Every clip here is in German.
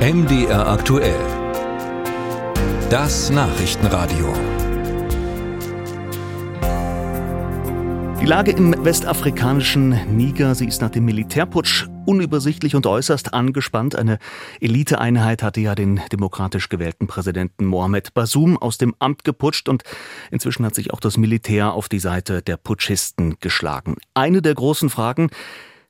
MDR aktuell. Das Nachrichtenradio. Die Lage im westafrikanischen Niger, sie ist nach dem Militärputsch unübersichtlich und äußerst angespannt. Eine Eliteeinheit hatte ja den demokratisch gewählten Präsidenten Mohamed Bazoum aus dem Amt geputscht und inzwischen hat sich auch das Militär auf die Seite der Putschisten geschlagen. Eine der großen Fragen,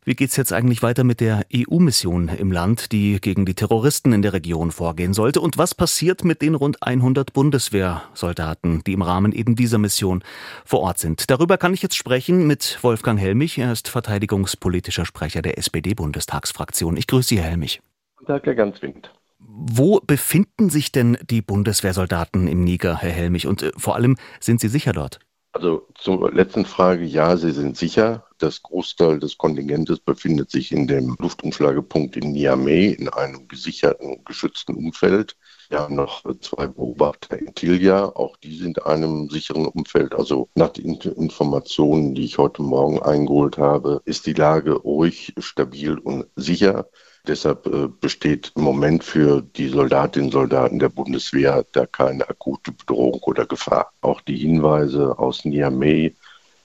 wie geht's jetzt eigentlich weiter mit der EU-Mission im Land, die gegen die Terroristen in der Region vorgehen sollte? Und was passiert mit den rund 100 Bundeswehrsoldaten, die im Rahmen eben dieser Mission vor Ort sind? Darüber kann ich jetzt sprechen mit Wolfgang Helmich. Er ist verteidigungspolitischer Sprecher der SPD-Bundestagsfraktion. Ich grüße Sie, Herr Helmich. Guten Tag, Herr Ganswind. Wo befinden sich denn die Bundeswehrsoldaten im Niger, Herr Helmich? Und äh, vor allem, sind sie sicher dort? Also zur letzten Frage, ja, sie sind sicher. Das Großteil des Kontingentes befindet sich in dem Luftumschlagepunkt in Niamey in einem gesicherten, geschützten Umfeld. Wir haben noch zwei Beobachter in Tilja, auch die sind in einem sicheren Umfeld. Also nach den Informationen, die ich heute Morgen eingeholt habe, ist die Lage ruhig, stabil und sicher. Deshalb äh, besteht im Moment für die Soldatinnen und Soldaten der Bundeswehr da keine akute Bedrohung oder Gefahr. Auch die Hinweise aus Niamey,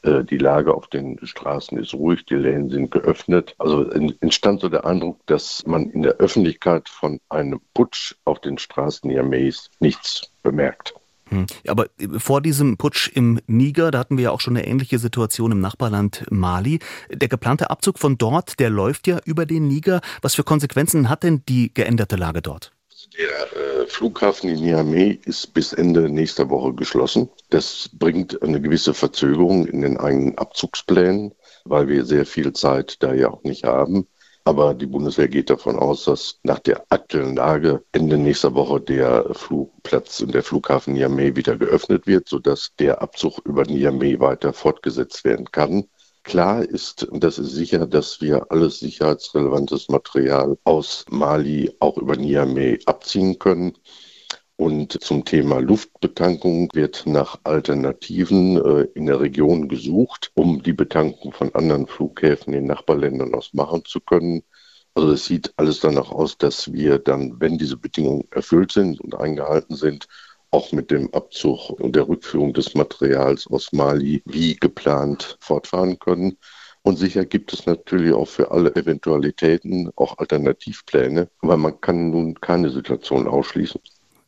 äh, die Lage auf den Straßen ist ruhig, die Läden sind geöffnet. Also entstand so der Eindruck, dass man in der Öffentlichkeit von einem Putsch auf den Straßen Niameys nichts bemerkt. Hm. Aber äh, vor diesem Putsch im Niger, da hatten wir ja auch schon eine ähnliche Situation im Nachbarland Mali. Der geplante Abzug von dort, der läuft ja über den Niger. Was für Konsequenzen hat denn die geänderte Lage dort? Der äh, Flughafen in Niamey ist bis Ende nächster Woche geschlossen. Das bringt eine gewisse Verzögerung in den eigenen Abzugsplänen, weil wir sehr viel Zeit da ja auch nicht haben. Aber die Bundeswehr geht davon aus, dass nach der aktuellen Lage Ende nächster Woche der Flugplatz und der Flughafen Niamey wieder geöffnet wird, sodass der Abzug über Niamey weiter fortgesetzt werden kann. Klar ist, und das ist sicher, dass wir alles sicherheitsrelevantes Material aus Mali auch über Niamey abziehen können. Und zum Thema Luftbetankung wird nach Alternativen äh, in der Region gesucht, um die Betankung von anderen Flughäfen in Nachbarländern aus machen zu können. Also es sieht alles danach aus, dass wir dann, wenn diese Bedingungen erfüllt sind und eingehalten sind, auch mit dem Abzug und der Rückführung des Materials aus Mali wie geplant fortfahren können. Und sicher gibt es natürlich auch für alle Eventualitäten auch Alternativpläne, aber man kann nun keine Situation ausschließen.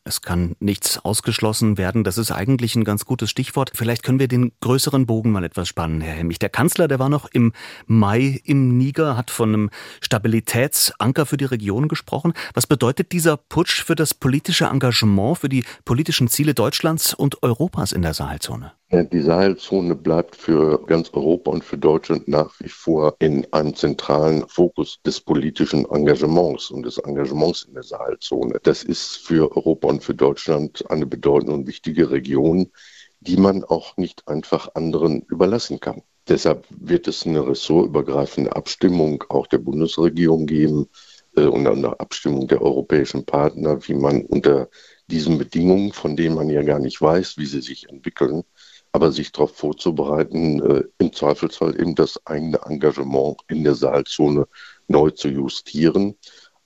Es kann nichts ausgeschlossen werden. Das ist eigentlich ein ganz gutes Stichwort. Vielleicht können wir den größeren Bogen mal etwas spannen, Herr Helmich. Der Kanzler, der war noch im Mai im Niger, hat von einem Stabilitätsanker für die Region gesprochen. Was bedeutet dieser Putsch für das politische Engagement, für die politischen Ziele Deutschlands und Europas in der Sahelzone? Die Sahelzone bleibt für ganz Europa und für Deutschland nach wie vor in einem zentralen Fokus des politischen Engagements und des Engagements in der Sahelzone. Das ist für Europa und für Deutschland eine bedeutende und wichtige Region, die man auch nicht einfach anderen überlassen kann. Deshalb wird es eine ressortübergreifende Abstimmung auch der Bundesregierung geben äh, und eine Abstimmung der europäischen Partner, wie man unter diesen Bedingungen, von denen man ja gar nicht weiß, wie sie sich entwickeln, aber sich darauf vorzubereiten, äh, im Zweifelsfall eben das eigene Engagement in der Saalzone neu zu justieren.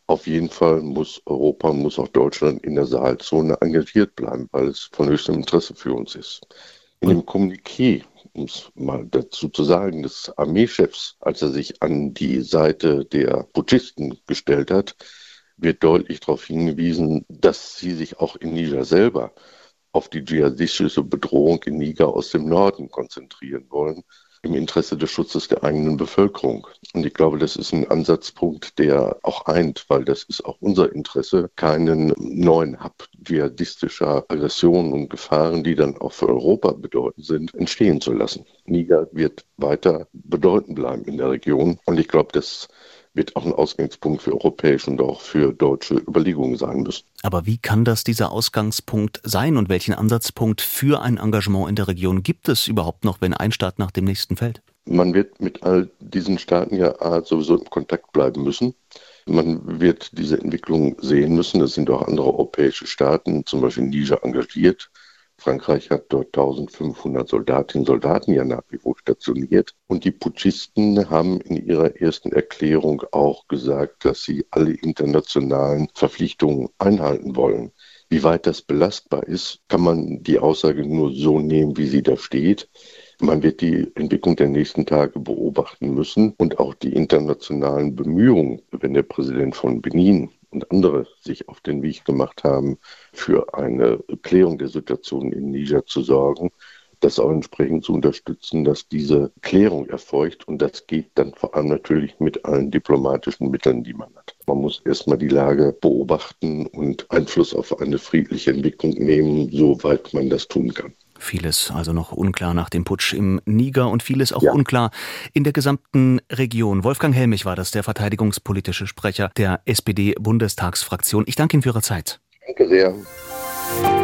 Auf jeden Fall muss Europa, muss auch Deutschland in der Saalzone engagiert bleiben, weil es von höchstem Interesse für uns ist. In dem Kommuniqué, um es mal dazu zu sagen, des Armeechefs, als er sich an die Seite der Putschisten gestellt hat, wird deutlich darauf hingewiesen, dass sie sich auch in Niger selber auf die dschihadistische Bedrohung in Niger aus dem Norden konzentrieren wollen, im Interesse des Schutzes der eigenen Bevölkerung. Und ich glaube, das ist ein Ansatzpunkt, der auch eint, weil das ist auch unser Interesse, keinen neuen Hub dschihadistischer Aggressionen und Gefahren, die dann auch für Europa bedeutend sind, entstehen zu lassen. Niger wird weiter bedeutend bleiben in der Region. Und ich glaube, das wird auch ein Ausgangspunkt für europäische und auch für deutsche Überlegungen sein müssen. Aber wie kann das dieser Ausgangspunkt sein und welchen Ansatzpunkt für ein Engagement in der Region gibt es überhaupt noch, wenn ein Staat nach dem nächsten fällt? Man wird mit all diesen Staaten ja sowieso in Kontakt bleiben müssen. Man wird diese Entwicklung sehen müssen. Es sind auch andere europäische Staaten, zum Beispiel Niger, engagiert Frankreich hat dort 1500 Soldatinnen und Soldaten ja nach wie vor stationiert. Und die Putschisten haben in ihrer ersten Erklärung auch gesagt, dass sie alle internationalen Verpflichtungen einhalten wollen. Wie weit das belastbar ist, kann man die Aussage nur so nehmen, wie sie da steht. Man wird die Entwicklung der nächsten Tage beobachten müssen und auch die internationalen Bemühungen, wenn der Präsident von Benin und andere sich auf den Weg gemacht haben, für eine Klärung der Situation in Niger zu sorgen, das auch entsprechend zu unterstützen, dass diese Klärung erfolgt. Und das geht dann vor allem natürlich mit allen diplomatischen Mitteln, die man hat. Man muss erstmal die Lage beobachten und Einfluss auf eine friedliche Entwicklung nehmen, soweit man das tun kann. Vieles also noch unklar nach dem Putsch im Niger und vieles auch ja. unklar in der gesamten Region. Wolfgang Helmich war das, der verteidigungspolitische Sprecher der SPD-Bundestagsfraktion. Ich danke Ihnen für Ihre Zeit. Danke sehr.